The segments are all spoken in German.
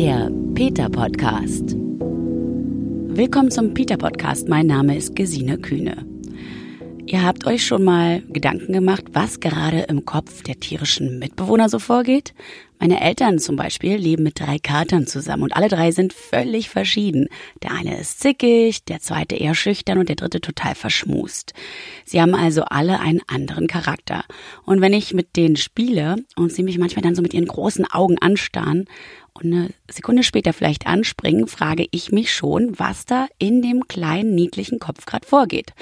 Der Peter Podcast. Willkommen zum Peter Podcast. Mein Name ist Gesine Kühne. Ihr habt euch schon mal Gedanken gemacht, was gerade im Kopf der tierischen Mitbewohner so vorgeht? Meine Eltern zum Beispiel leben mit drei Katern zusammen und alle drei sind völlig verschieden. Der eine ist zickig, der zweite eher schüchtern und der dritte total verschmust. Sie haben also alle einen anderen Charakter. Und wenn ich mit denen spiele und sie mich manchmal dann so mit ihren großen Augen anstarren und eine Sekunde später vielleicht anspringen, frage ich mich schon, was da in dem kleinen, niedlichen Kopf gerade vorgeht.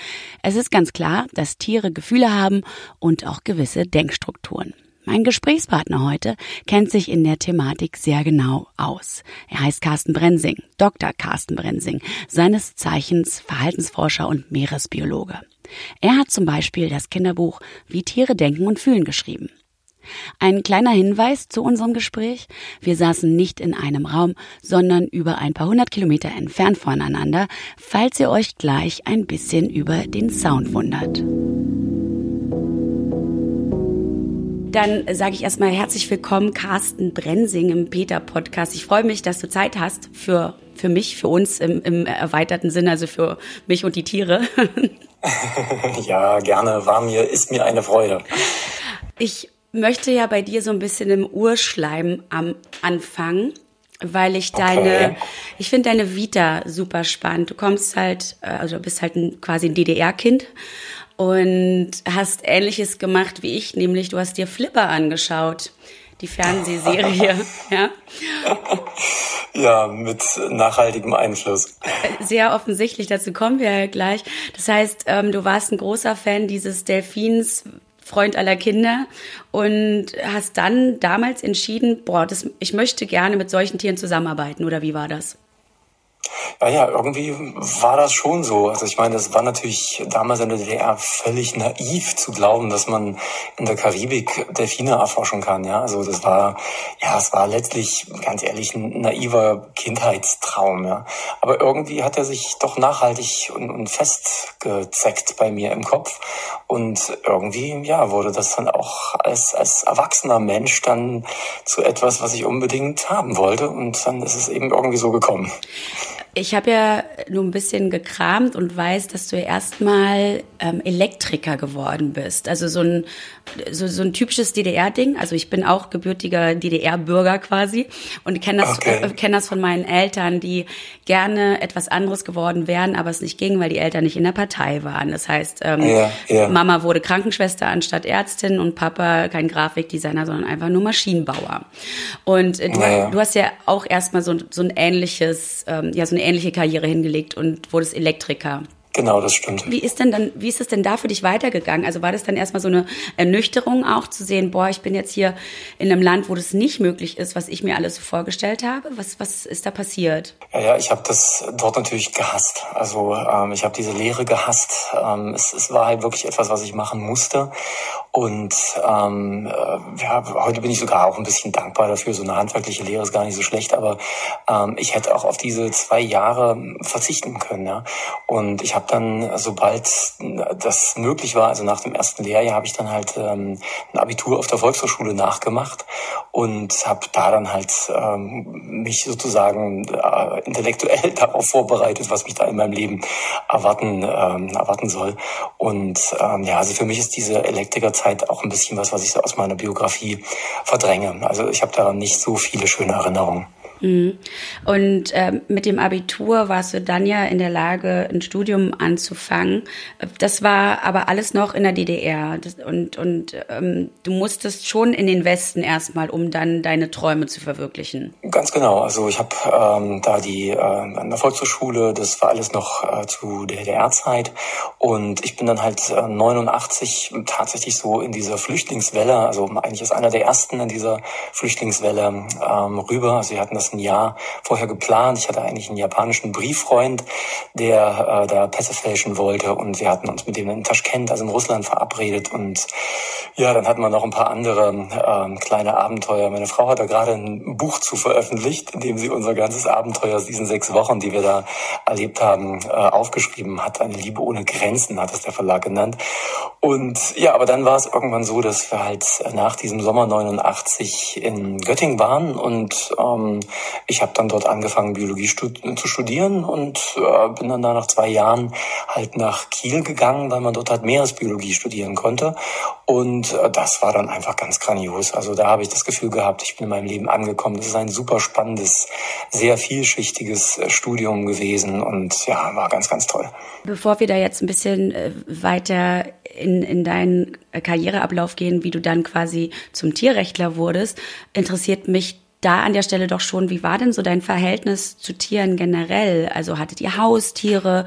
Es ist ganz klar, dass Tiere Gefühle haben und auch gewisse Denkstrukturen. Mein Gesprächspartner heute kennt sich in der Thematik sehr genau aus. Er heißt Carsten Brensing, Dr. Carsten Brensing, seines Zeichens Verhaltensforscher und Meeresbiologe. Er hat zum Beispiel das Kinderbuch Wie Tiere denken und fühlen geschrieben. Ein kleiner Hinweis zu unserem Gespräch. Wir saßen nicht in einem Raum, sondern über ein paar hundert Kilometer entfernt voneinander, falls ihr euch gleich ein bisschen über den Sound wundert. Dann sage ich erstmal herzlich willkommen, Carsten Brensing im Peter-Podcast. Ich freue mich, dass du Zeit hast für, für mich, für uns im, im erweiterten Sinne, also für mich und die Tiere. ja, gerne. War mir, ist mir eine Freude. Ich möchte ja bei dir so ein bisschen im Urschleim am Anfang, weil ich deine, okay. ich finde deine Vita super spannend. Du kommst halt, äh, also bist halt ein, quasi ein DDR-Kind und hast Ähnliches gemacht wie ich, nämlich du hast dir Flipper angeschaut, die Fernsehserie, ja. Ja, mit nachhaltigem Einfluss. Sehr offensichtlich, dazu kommen wir ja gleich. Das heißt, ähm, du warst ein großer Fan dieses Delfins, Freund aller Kinder und hast dann damals entschieden, boah, das, ich möchte gerne mit solchen Tieren zusammenarbeiten oder wie war das? Ja, ja, irgendwie war das schon so. Also ich meine, das war natürlich damals in der DDR völlig naiv zu glauben, dass man in der Karibik Delfine erforschen kann. Ja, also das war, ja, es war letztlich, ganz ehrlich, ein naiver Kindheitstraum. Ja, aber irgendwie hat er sich doch nachhaltig und, und festgezeckt bei mir im Kopf. Und irgendwie, ja, wurde das dann auch als, als erwachsener Mensch dann zu etwas, was ich unbedingt haben wollte. Und dann ist es eben irgendwie so gekommen. Ich habe ja nur ein bisschen gekramt und weiß, dass du ja erstmal ähm, Elektriker geworden bist. Also so ein, so, so ein typisches DDR-Ding. Also ich bin auch gebürtiger DDR-Bürger quasi und kenne das, okay. äh, kenn das von meinen Eltern, die gerne etwas anderes geworden wären, aber es nicht ging, weil die Eltern nicht in der Partei waren. Das heißt, ähm, ja, ja. Mama wurde Krankenschwester anstatt Ärztin und Papa kein Grafikdesigner, sondern einfach nur Maschinenbauer. Und äh, du, ja. du, hast ja auch erstmal so, so ein ähnliches, ähm, ja, so eine ähnliche Karriere hingelegt und wurdest Elektriker. Genau, das stimmt. Wie ist denn dann, wie ist es denn da für dich weitergegangen? Also war das dann erstmal so eine Ernüchterung auch zu sehen, boah, ich bin jetzt hier in einem Land, wo das nicht möglich ist, was ich mir alles so vorgestellt habe? Was, was ist da passiert? Ja, ja ich habe das dort natürlich gehasst. Also ähm, ich habe diese Lehre gehasst. Ähm, es, es war halt wirklich etwas, was ich machen musste. Und ähm, äh, ja, heute bin ich sogar auch ein bisschen dankbar dafür. So eine handwerkliche Lehre ist gar nicht so schlecht, aber ähm, ich hätte auch auf diese zwei Jahre verzichten können. Ja? Und ich habe dann, sobald das möglich war, also nach dem ersten Lehrjahr, habe ich dann halt ähm, ein Abitur auf der Volkshochschule nachgemacht und habe da dann halt ähm, mich sozusagen äh, intellektuell darauf vorbereitet, was mich da in meinem Leben erwarten, ähm, erwarten soll. Und ähm, ja, also für mich ist diese Elektrikerzeit auch ein bisschen was, was ich so aus meiner Biografie verdränge. Also ich habe da nicht so viele schöne Erinnerungen. Mhm. Und äh, mit dem Abitur warst du dann ja in der Lage, ein Studium anzufangen. Das war aber alles noch in der DDR. Das, und und ähm, du musstest schon in den Westen erstmal, um dann deine Träume zu verwirklichen. Ganz genau. Also ich habe ähm, da die äh, an der Volkshochschule, das war alles noch äh, zu der DDR-Zeit. Und ich bin dann halt äh, 89 tatsächlich so in dieser Flüchtlingswelle, also eigentlich als einer der ersten in dieser Flüchtlingswelle ähm, rüber. Also hatten das das ein Jahr vorher geplant. Ich hatte eigentlich einen japanischen Brieffreund, der äh, da Pässe fälschen wollte und wir hatten uns mit dem in Taschkent, also in Russland, verabredet und ja, dann hatten wir noch ein paar andere ähm, kleine Abenteuer. Meine Frau hat da gerade ein Buch zu veröffentlicht, in dem sie unser ganzes Abenteuer aus diesen sechs Wochen, die wir da erlebt haben, äh, aufgeschrieben hat. Eine Liebe ohne Grenzen hat es der Verlag genannt. Und ja, aber dann war es irgendwann so, dass wir halt nach diesem Sommer 89 in Göttingen waren und ähm, ich habe dann dort angefangen, Biologie stud zu studieren und äh, bin dann da nach zwei Jahren halt nach Kiel gegangen, weil man dort halt Meeresbiologie studieren konnte. Und äh, das war dann einfach ganz grandios. Also da habe ich das Gefühl gehabt, ich bin in meinem Leben angekommen. Das ist ein super spannendes, sehr vielschichtiges äh, Studium gewesen und ja, war ganz, ganz toll. Bevor wir da jetzt ein bisschen äh, weiter in, in deinen Karriereablauf gehen, wie du dann quasi zum Tierrechtler wurdest, interessiert mich da an der Stelle doch schon, wie war denn so dein Verhältnis zu Tieren generell? Also hattet ihr Haustiere?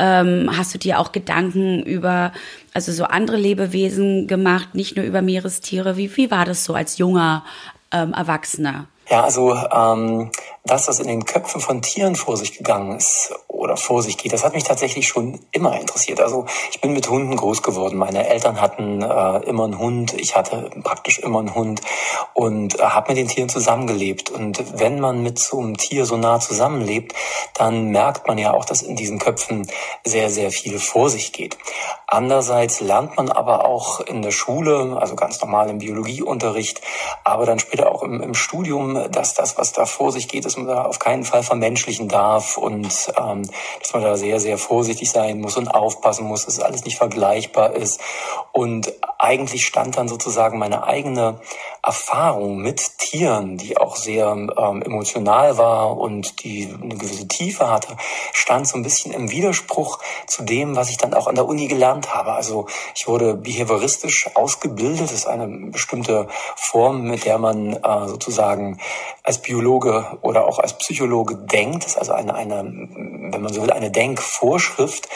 Ähm, hast du dir auch Gedanken über, also so andere Lebewesen gemacht, nicht nur über Meerestiere? Wie, wie war das so als junger ähm, Erwachsener? Ja, also ähm, das, was in den Köpfen von Tieren vor sich gegangen ist oder vor sich geht, das hat mich tatsächlich schon immer interessiert. Also ich bin mit Hunden groß geworden. Meine Eltern hatten äh, immer einen Hund, ich hatte praktisch immer einen Hund und äh, habe mit den Tieren zusammengelebt. Und wenn man mit so einem Tier so nah zusammenlebt, dann merkt man ja auch, dass in diesen Köpfen sehr, sehr viel vor sich geht. Andererseits lernt man aber auch in der Schule, also ganz normal im Biologieunterricht, aber dann später auch im, im Studium, dass das, was da vor sich geht, dass man da auf keinen Fall vermenschlichen darf und ähm, dass man da sehr, sehr vorsichtig sein muss und aufpassen muss, dass alles nicht vergleichbar ist. Und eigentlich stand dann sozusagen meine eigene Erfahrung mit Tieren, die auch sehr ähm, emotional war und die eine gewisse Tiefe hatte, stand so ein bisschen im Widerspruch zu dem, was ich dann auch an der Uni gelernt habe. Also ich wurde behavioristisch ausgebildet. Das ist eine bestimmte Form, mit der man äh, sozusagen als Biologe oder auch als Psychologe denkt. Das ist also eine, eine, man so will, eine Denkvorschrift,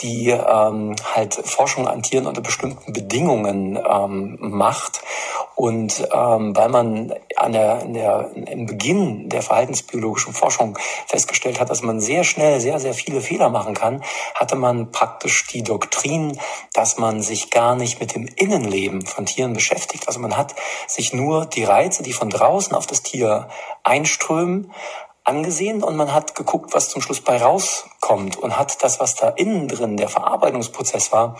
die ähm, halt Forschung an Tieren unter bestimmten Bedingungen ähm, macht und ähm, weil man an der, in der, im Beginn der verhaltensbiologischen Forschung festgestellt hat, dass man sehr schnell sehr, sehr viele Fehler machen kann, hatte man praktisch die Doktrin, dass man sich gar nicht mit dem Innenleben von Tieren beschäftigt. Also man hat sich nur die Reize, die von draußen auf das Tier einströmen, angesehen und man hat geguckt, was zum Schluss bei rauskommt und hat das, was da innen drin der Verarbeitungsprozess war,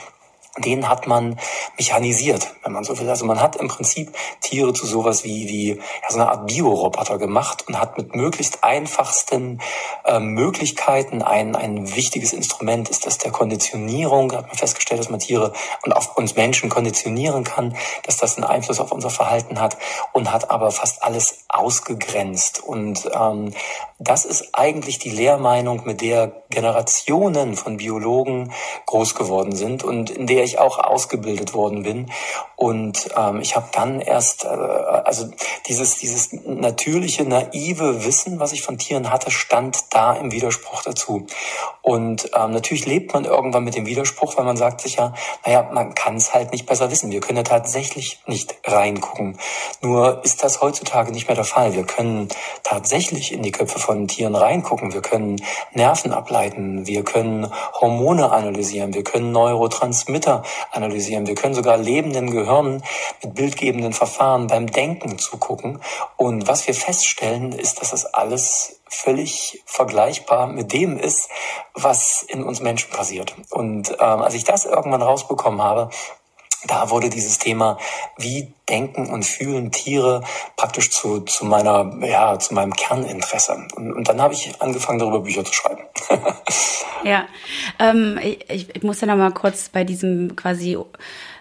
den hat man mechanisiert, wenn man so will. Also man hat im Prinzip Tiere zu sowas wie, wie ja, so eine Art Bioroboter gemacht und hat mit möglichst einfachsten äh, Möglichkeiten ein, ein wichtiges Instrument ist das der Konditionierung. Da hat man festgestellt, dass man Tiere und auch uns Menschen konditionieren kann, dass das einen Einfluss auf unser Verhalten hat und hat aber fast alles ausgegrenzt. Und ähm, das ist eigentlich die Lehrmeinung, mit der Generationen von Biologen groß geworden sind und in der ich auch ausgebildet worden bin. Und ähm, ich habe dann erst, äh, also dieses, dieses natürliche, naive Wissen, was ich von Tieren hatte, stand da im Widerspruch dazu. Und ähm, natürlich lebt man irgendwann mit dem Widerspruch, weil man sagt sich ja, naja, man kann es halt nicht besser wissen. Wir können ja tatsächlich nicht reingucken. Nur ist das heutzutage nicht mehr der Fall. Wir können tatsächlich in die Köpfe von Tieren reingucken. Wir können Nerven ableiten. Wir können Hormone analysieren. Wir können Neurotransmitter analysieren. Wir können sogar lebenden Gehirnen mit bildgebenden Verfahren beim Denken zugucken. Und was wir feststellen, ist, dass das alles völlig vergleichbar mit dem ist, was in uns Menschen passiert. Und ähm, als ich das irgendwann rausbekommen habe, da wurde dieses Thema, wie denken und fühlen Tiere praktisch zu, zu meiner, ja, zu meinem Kerninteresse. Und, und dann habe ich angefangen, darüber Bücher zu schreiben. ja, ähm, ich, ich muss ja noch mal kurz bei diesem quasi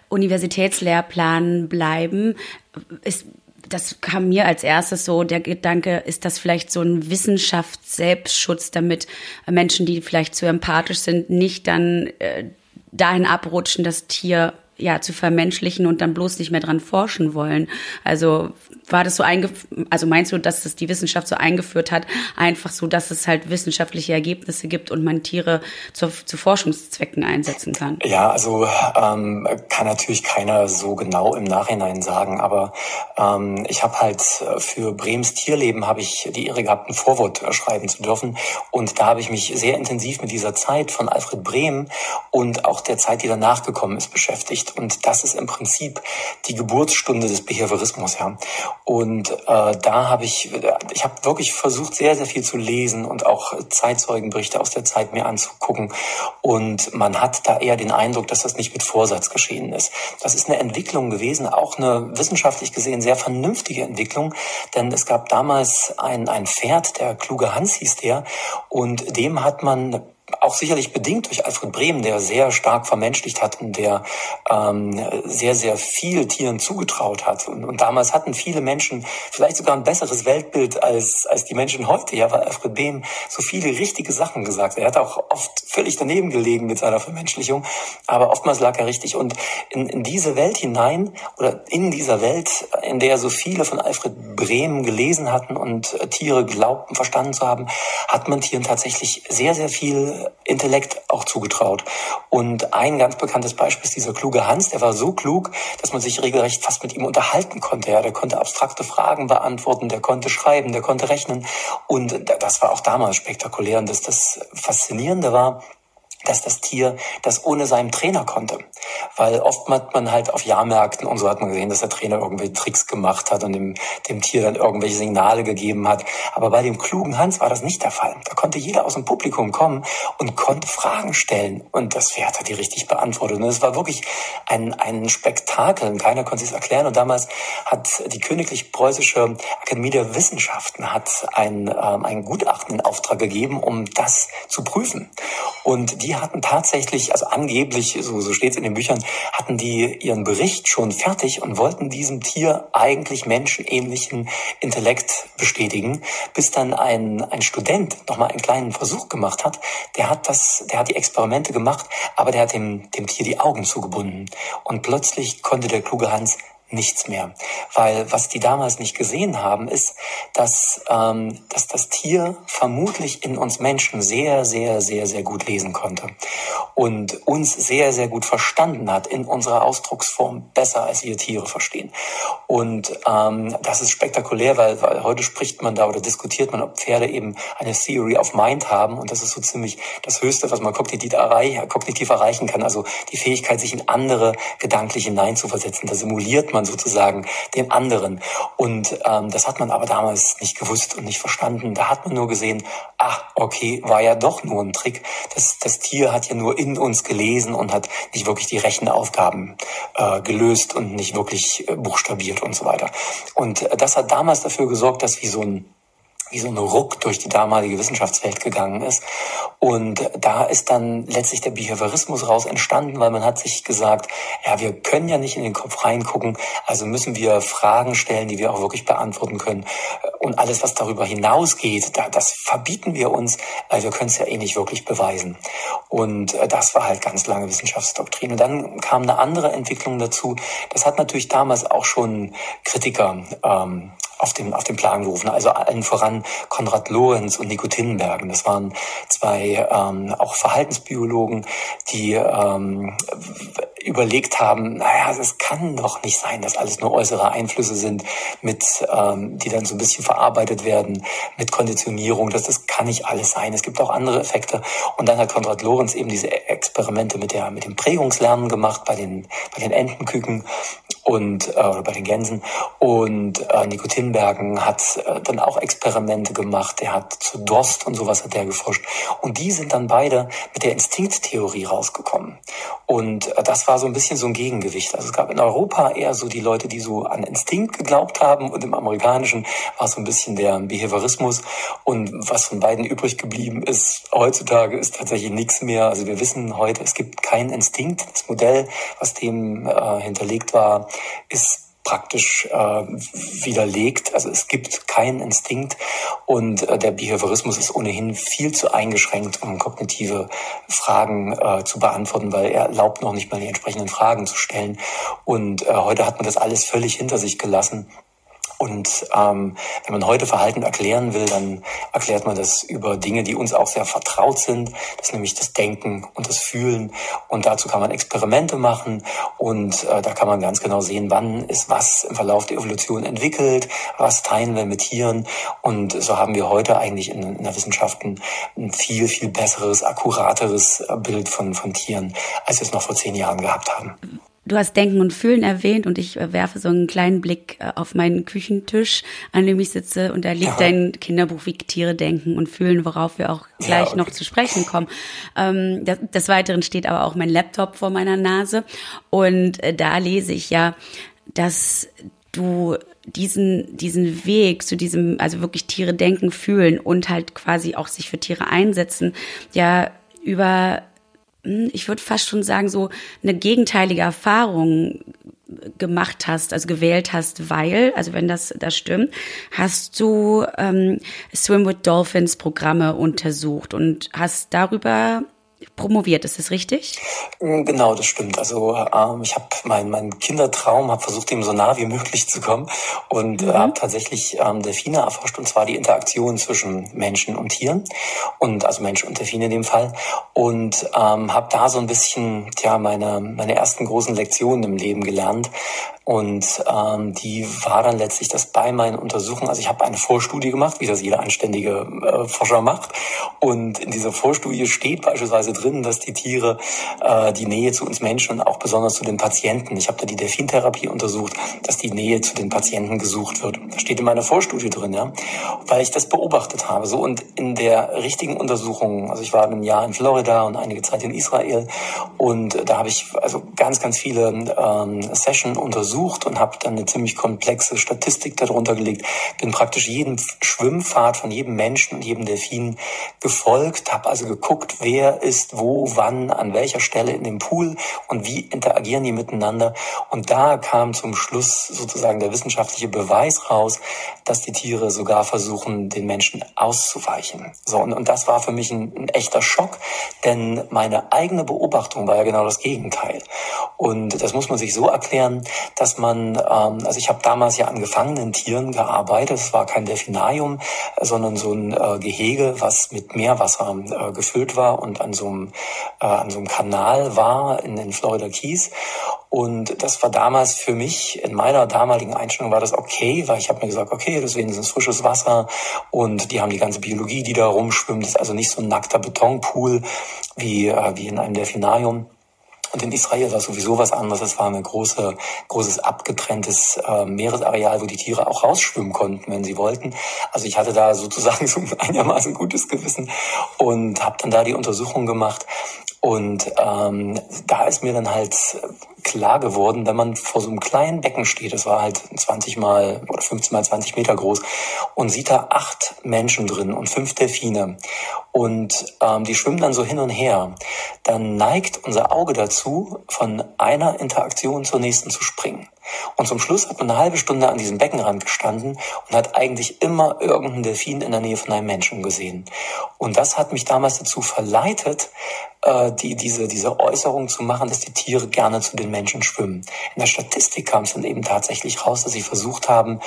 Universitätslehrplan bleiben. Ist, das kam mir als erstes so der Gedanke, ist das vielleicht so ein Wissenschafts-Selbstschutz, damit Menschen, die vielleicht zu empathisch sind, nicht dann äh, dahin abrutschen, das Tier ja zu vermenschlichen und dann bloß nicht mehr dran forschen wollen. Also war das so eingeführt, also meinst du, dass es die Wissenschaft so eingeführt hat, einfach so, dass es halt wissenschaftliche Ergebnisse gibt und man Tiere zu, zu Forschungszwecken einsetzen kann? Ja, also ähm, kann natürlich keiner so genau im Nachhinein sagen, aber ähm, ich habe halt für Brems Tierleben habe ich die Ehre gehabt, ein Vorwort schreiben zu dürfen und da habe ich mich sehr intensiv mit dieser Zeit von Alfred Brehm und auch der Zeit, die danach gekommen ist, beschäftigt spricht. Und das ist im Prinzip die Geburtsstunde des Behaviorismus. Ja. Und äh, da habe ich, ich habe wirklich versucht, sehr, sehr viel zu lesen und auch Zeitzeugenberichte aus der Zeit mir anzugucken. Und man hat da eher den Eindruck, dass das nicht mit Vorsatz geschehen ist. Das ist eine Entwicklung gewesen, auch eine wissenschaftlich gesehen sehr vernünftige Entwicklung, denn es gab damals ein, ein Pferd, der kluge Hans hieß der, und dem hat man auch sicherlich bedingt durch Alfred Bremen, der sehr stark vermenschlicht hat und der ähm, sehr, sehr viel Tieren zugetraut hat. Und, und, damals hatten viele Menschen vielleicht sogar ein besseres Weltbild als, als die Menschen heute, ja, weil Alfred Bremen so viele richtige Sachen gesagt hat. Er hat auch oft völlig daneben gelegen mit seiner Vermenschlichung, aber oftmals lag er richtig. Und in, in diese Welt hinein oder in dieser Welt, in der so viele von Alfred Bremen gelesen hatten und äh, Tiere glaubten, verstanden zu haben, hat man Tieren tatsächlich sehr, sehr viel Intellekt auch zugetraut. Und ein ganz bekanntes Beispiel ist dieser kluge Hans, der war so klug, dass man sich regelrecht fast mit ihm unterhalten konnte. Ja, der konnte abstrakte Fragen beantworten, der konnte schreiben, der konnte rechnen. Und das war auch damals spektakulär. Und das, das Faszinierende war, dass das Tier das ohne seinen Trainer konnte. Weil oft hat man halt auf Jahrmärkten und so hat man gesehen, dass der Trainer irgendwelche Tricks gemacht hat und dem, dem Tier dann irgendwelche Signale gegeben hat. Aber bei dem klugen Hans war das nicht der Fall. Da konnte jeder aus dem Publikum kommen und konnte Fragen stellen. Und das Pferd hat die richtig beantwortet. Und es war wirklich ein, ein Spektakel. Und keiner konnte es erklären. Und damals hat die Königlich Preußische Akademie der Wissenschaften hat ein, ähm, ein Gutachten in Auftrag gegeben, um das zu prüfen. Und die hatten tatsächlich, also angeblich, so, so steht es in den Büchern, hatten die ihren Bericht schon fertig und wollten diesem Tier eigentlich menschenähnlichen Intellekt bestätigen, bis dann ein, ein Student nochmal einen kleinen Versuch gemacht hat. Der hat das, der hat die Experimente gemacht, aber der hat dem, dem Tier die Augen zugebunden. Und plötzlich konnte der kluge Hans nichts mehr. Weil was die damals nicht gesehen haben, ist, dass, ähm, dass das Tier vermutlich in uns Menschen sehr, sehr, sehr, sehr gut lesen konnte und uns sehr, sehr gut verstanden hat in unserer Ausdrucksform, besser als wir Tiere verstehen. Und ähm, das ist spektakulär, weil, weil heute spricht man da oder diskutiert man, ob Pferde eben eine Theory of Mind haben und das ist so ziemlich das Höchste, was man kognitiv, erreich, kognitiv erreichen kann. Also die Fähigkeit, sich in andere gedanklich hineinzuversetzen. Da simuliert man man sozusagen den anderen. Und ähm, das hat man aber damals nicht gewusst und nicht verstanden. Da hat man nur gesehen, ach, okay, war ja doch nur ein Trick. Das, das Tier hat ja nur in uns gelesen und hat nicht wirklich die Rechenaufgaben äh, gelöst und nicht wirklich äh, buchstabiert und so weiter. Und äh, das hat damals dafür gesorgt, dass wie so ein wie so ein Ruck durch die damalige Wissenschaftswelt gegangen ist. Und da ist dann letztlich der Behaviorismus raus entstanden, weil man hat sich gesagt, ja, wir können ja nicht in den Kopf reingucken, also müssen wir Fragen stellen, die wir auch wirklich beantworten können. Und alles, was darüber hinausgeht, das verbieten wir uns, weil wir können es ja eh nicht wirklich beweisen. Und äh, das war halt ganz lange Wissenschaftsdoktrin. Und dann kam eine andere Entwicklung dazu. Das hat natürlich damals auch schon Kritiker ähm, auf den, auf den Plan gerufen. Also allen voran Konrad Lorenz und Nico Tinnenbergen. Das waren zwei ähm, auch Verhaltensbiologen, die ähm, überlegt haben, naja, es kann doch nicht sein, dass alles nur äußere Einflüsse sind, mit, ähm, die dann so ein bisschen verarbeitet werden mit Konditionierung. Das, das kann nicht alles sein. Es gibt auch andere Effekte. Und dann hat Konrad Lorenz eben diese Experimente mit, der, mit dem Prägungslernen gemacht bei den, bei den Entenküken und äh, bei den Gänsen. Und äh, Nico Tinbergen hat äh, dann auch Experimente gemacht. Er hat zu Durst und sowas hat er geforscht. Und die sind dann beide mit der Instinkttheorie rausgekommen. Und äh, das war so ein bisschen so ein Gegengewicht. Also es gab in Europa eher so die Leute, die so an Instinkt geglaubt haben und im amerikanischen war so ein bisschen der Behaviorismus. Und was von beiden übrig geblieben ist heutzutage, ist tatsächlich nichts mehr. Also wir wissen heute, es gibt keinen Instinkt. Das Modell, was dem äh, hinterlegt war, ist praktisch äh, widerlegt. Also es gibt keinen Instinkt und äh, der Behaviorismus ist ohnehin viel zu eingeschränkt, um kognitive Fragen äh, zu beantworten, weil er erlaubt noch nicht mal die entsprechenden Fragen zu stellen. Und äh, heute hat man das alles völlig hinter sich gelassen. Und ähm, wenn man heute Verhalten erklären will, dann erklärt man das über Dinge, die uns auch sehr vertraut sind. Das ist nämlich das Denken und das Fühlen. Und dazu kann man Experimente machen und äh, da kann man ganz genau sehen, wann ist was im Verlauf der Evolution entwickelt, was teilen wir mit Tieren. Und so haben wir heute eigentlich in, in der Wissenschaft ein, ein viel, viel besseres, akkurateres Bild von, von Tieren, als wir es noch vor zehn Jahren gehabt haben. Du hast Denken und Fühlen erwähnt und ich äh, werfe so einen kleinen Blick äh, auf meinen Küchentisch, an dem ich sitze und da liegt ja. dein Kinderbuch wie Tiere denken und fühlen, worauf wir auch gleich ja, okay. noch zu sprechen kommen. Ähm, das, des Weiteren steht aber auch mein Laptop vor meiner Nase und äh, da lese ich ja, dass du diesen, diesen Weg zu diesem, also wirklich Tiere denken, fühlen und halt quasi auch sich für Tiere einsetzen, ja über ich würde fast schon sagen, so eine gegenteilige Erfahrung gemacht hast, also gewählt hast, weil, also wenn das das stimmt, hast du ähm, Swim with Dolphins Programme untersucht und hast darüber promoviert, ist das richtig? Mm, genau, das stimmt. Also ähm, ich habe meinen mein Kindertraum, habe versucht, dem so nah wie möglich zu kommen und äh, mhm. habe tatsächlich ähm, Delfine erforscht und zwar die Interaktion zwischen Menschen und Tieren und also Mensch und Delfine in dem Fall und ähm, habe da so ein bisschen ja meine meine ersten großen Lektionen im Leben gelernt und ähm, die war dann letztlich das bei meinen Untersuchungen. Also ich habe eine Vorstudie gemacht, wie das jeder anständige äh, Forscher macht. Und in dieser Vorstudie steht beispielsweise drin, dass die Tiere äh, die Nähe zu uns Menschen und auch besonders zu den Patienten, ich habe da die Delfintherapie untersucht, dass die Nähe zu den Patienten gesucht wird. Das steht in meiner Vorstudie drin, ja, weil ich das beobachtet habe. So und in der richtigen Untersuchung, also ich war ein Jahr in Florida und einige Zeit in Israel und da habe ich also ganz, ganz viele ähm, Session untersucht untersucht und habe dann eine ziemlich komplexe Statistik darunter gelegt. Bin praktisch jedem Schwimmpfad von jedem Menschen und jedem Delfin gefolgt, habe also geguckt, wer ist wo, wann, an welcher Stelle in dem Pool und wie interagieren die miteinander. Und da kam zum Schluss sozusagen der wissenschaftliche Beweis raus, dass die Tiere sogar versuchen, den Menschen auszuweichen. So, und, und das war für mich ein, ein echter Schock, denn meine eigene Beobachtung war ja genau das Gegenteil. Und das muss man sich so erklären, dass dass man, ähm, also ich habe damals ja an gefangenen Tieren gearbeitet. Es war kein Delfinarium, sondern so ein äh, Gehege, was mit Meerwasser äh, gefüllt war und an so einem, äh, an so einem Kanal war in den Florida Keys. Und das war damals für mich, in meiner damaligen Einstellung war das okay, weil ich habe mir gesagt, okay, das ist wenigstens frisches Wasser und die haben die ganze Biologie, die da rumschwimmt. Das ist also nicht so ein nackter Betonpool wie, äh, wie in einem Delfinarium. Und in Israel war sowieso was anderes. Es war ein große, großes abgetrenntes äh, Meeresareal, wo die Tiere auch rausschwimmen konnten, wenn sie wollten. Also ich hatte da sozusagen so ein einigermaßen gutes Gewissen und habe dann da die Untersuchung gemacht. Und ähm, da ist mir dann halt klar geworden, wenn man vor so einem kleinen Becken steht, das war halt 20 mal oder 15 mal 20 Meter groß, und sieht da acht Menschen drin und fünf Delfine und ähm, die schwimmen dann so hin und her, dann neigt unser Auge dazu, von einer Interaktion zur nächsten zu springen. Und zum Schluss hat man eine halbe Stunde an diesem Beckenrand gestanden und hat eigentlich immer irgendeinen Delfin in der Nähe von einem Menschen gesehen. Und das hat mich damals dazu verleitet, äh, die, diese, diese Äußerung zu machen, dass die Tiere gerne zu den Menschen schwimmen. In der Statistik kam es dann eben tatsächlich raus, dass sie versucht haben,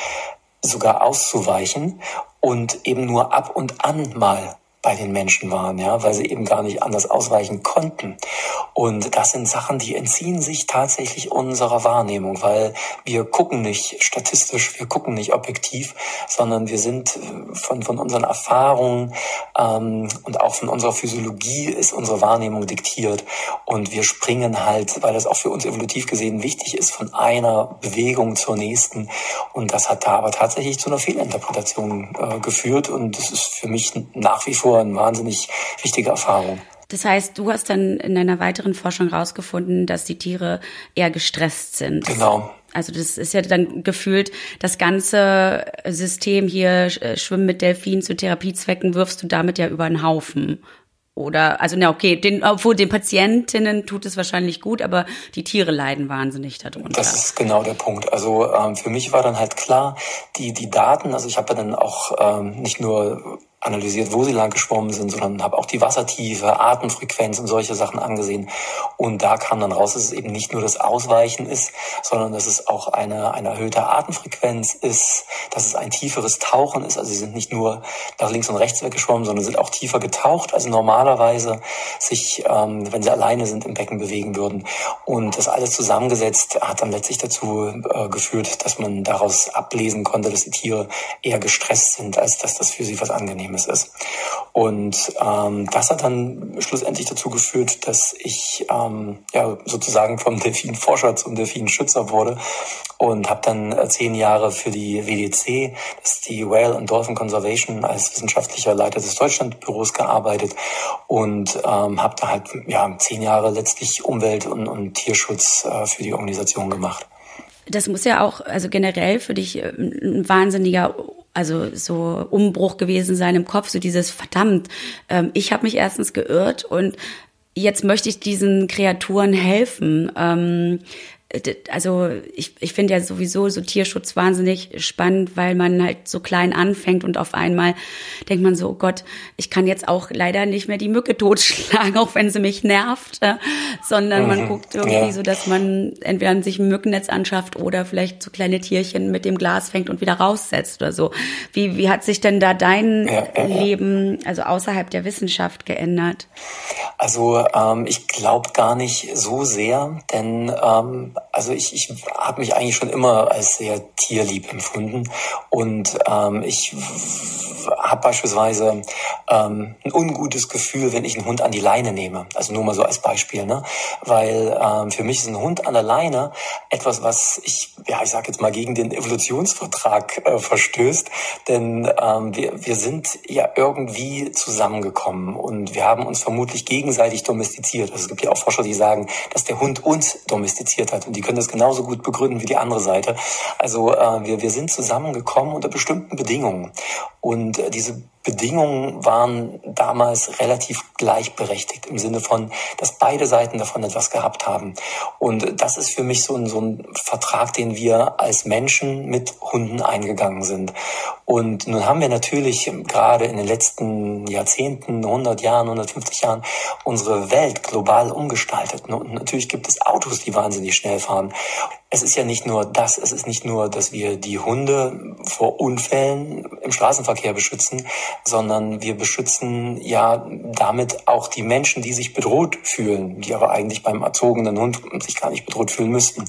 sogar auszuweichen und eben nur ab und an mal bei den Menschen waren, ja, weil sie eben gar nicht anders ausweichen konnten. Und das sind Sachen, die entziehen sich tatsächlich unserer Wahrnehmung, weil wir gucken nicht statistisch, wir gucken nicht objektiv, sondern wir sind äh, von, von unseren Erfahrungen ähm, und auch von unserer Physiologie ist unsere Wahrnehmung diktiert. Und wir springen halt, weil das auch für uns evolutiv gesehen wichtig ist, von einer Bewegung zur nächsten. Und das hat da aber tatsächlich zu einer Fehlinterpretation äh, geführt. Und das ist für mich nach wie vor Eine wahnsinnig wichtige Erfahrung. Das heißt, du hast dann in deiner weiteren Forschung herausgefunden, dass die Tiere eher gestresst sind. Genau. Also das ist ja dann gefühlt das ganze System hier, äh, Schwimmen mit Delfinen zu Therapiezwecken, wirfst du damit ja über einen Haufen. Oder, also na okay, den, obwohl den Patientinnen tut es wahrscheinlich gut, aber die Tiere leiden wahnsinnig darunter. Das ist genau der Punkt. Also ähm, für mich war dann halt klar, die, die Daten, also ich habe dann auch ähm, nicht nur analysiert, wo sie lang geschwommen sind, sondern habe auch die Wassertiefe, Atemfrequenz und solche Sachen angesehen. Und da kam dann raus, dass es eben nicht nur das Ausweichen ist, sondern dass es auch eine, eine erhöhte Atemfrequenz ist, dass es ein tieferes Tauchen ist. Also sie sind nicht nur nach links und rechts weggeschwommen, sondern sind auch tiefer getaucht, also normalerweise sich, ähm, wenn sie alleine sind, im Becken bewegen würden. Und das alles zusammengesetzt hat dann letztlich dazu äh, geführt, dass man daraus ablesen konnte, dass die Tiere eher gestresst sind, als dass das für sie was angenehm Angenehmes ist. Und ähm, das hat dann schlussendlich dazu geführt, dass ich ähm, ja sozusagen vom Delfinforscher zum Delfinschützer wurde und habe dann äh, zehn Jahre für die WDC, das ist die Whale and Dolphin Conservation, als wissenschaftlicher Leiter des Deutschlandbüros gearbeitet und ähm, habe da halt ja zehn Jahre letztlich Umwelt und, und Tierschutz äh, für die Organisation gemacht. Das muss ja auch, also generell für dich äh, ein wahnsinniger also so Umbruch gewesen sein im Kopf, so dieses verdammt, ähm, ich habe mich erstens geirrt und jetzt möchte ich diesen Kreaturen helfen. Ähm, also ich, ich finde ja sowieso so Tierschutz wahnsinnig spannend, weil man halt so klein anfängt und auf einmal denkt man so, oh Gott, ich kann jetzt auch leider nicht mehr die Mücke totschlagen, auch wenn sie mich nervt, äh, sondern mhm, man guckt irgendwie ja. so, dass man entweder sich ein Mückennetz anschafft oder vielleicht so kleine Tierchen mit dem Glas fängt und wieder raussetzt oder so. Wie, wie hat sich denn da dein ja, ja, Leben, also außerhalb der Wissenschaft geändert? Also ähm, ich glaube gar nicht so sehr, denn ähm, also ich, ich habe mich eigentlich schon immer als sehr tierlieb empfunden und ähm, ich habe beispielsweise ähm, ein ungutes Gefühl, wenn ich einen Hund an die Leine nehme. Also nur mal so als Beispiel, ne? Weil ähm, für mich ist ein Hund an der Leine etwas, was ich, ja, ich sage jetzt mal gegen den Evolutionsvertrag äh, verstößt, denn ähm, wir, wir sind ja irgendwie zusammengekommen und wir haben uns vermutlich gegenseitig domestiziert. Also es gibt ja auch Forscher, die sagen, dass der Hund uns domestiziert hat und die können das genauso gut begründen wie die andere Seite. Also äh, wir, wir sind zusammengekommen unter bestimmten Bedingungen und äh, diese Bedingungen waren damals relativ gleichberechtigt im Sinne von, dass beide Seiten davon etwas gehabt haben. Und das ist für mich so ein, so ein Vertrag, den wir als Menschen mit Hunden eingegangen sind. Und nun haben wir natürlich gerade in den letzten Jahrzehnten, 100 Jahren, 150 Jahren unsere Welt global umgestaltet. Und natürlich gibt es Autos, die wahnsinnig schnell fahren. Es ist ja nicht nur das, es ist nicht nur, dass wir die Hunde vor Unfällen im Straßenverkehr beschützen, sondern wir beschützen ja damit auch die Menschen, die sich bedroht fühlen, die aber eigentlich beim erzogenen Hund sich gar nicht bedroht fühlen müssten.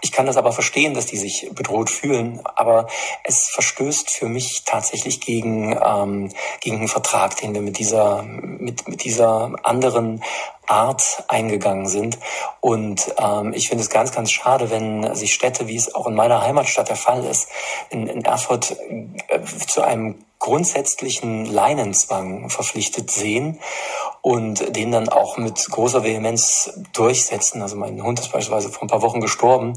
Ich kann das aber verstehen, dass die sich bedroht fühlen, aber es verstößt für mich tatsächlich gegen, ähm, gegen einen Vertrag, den wir mit dieser, mit, mit dieser anderen Art eingegangen sind. Und ähm, ich finde es ganz, ganz schade, wenn sich Städte, wie es auch in meiner Heimatstadt der Fall ist, in, in Erfurt äh, zu einem grundsätzlichen Leinenzwang verpflichtet sehen und den dann auch mit großer Vehemenz durchsetzen. Also mein Hund ist beispielsweise vor ein paar Wochen gestorben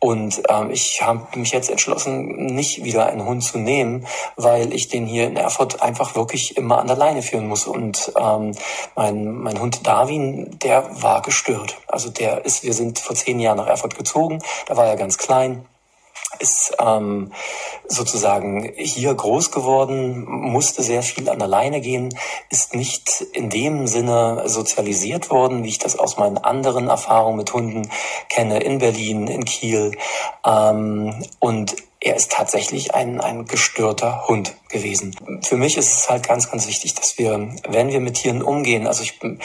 und ähm, ich habe mich jetzt entschlossen, nicht wieder einen Hund zu nehmen, weil ich den hier in Erfurt einfach wirklich immer an der Leine führen muss. Und ähm, mein, mein Hund Darwin, der war gestört. Also der ist, wir sind vor zehn Jahren nach Erfurt gezogen, da war er ganz klein ist ähm, sozusagen hier groß geworden, musste sehr viel an der Leine gehen, ist nicht in dem Sinne sozialisiert worden, wie ich das aus meinen anderen Erfahrungen mit Hunden kenne, in Berlin, in Kiel. Ähm, und er ist tatsächlich ein, ein gestörter Hund gewesen. Für mich ist es halt ganz, ganz wichtig, dass wir, wenn wir mit Tieren umgehen, also ich bin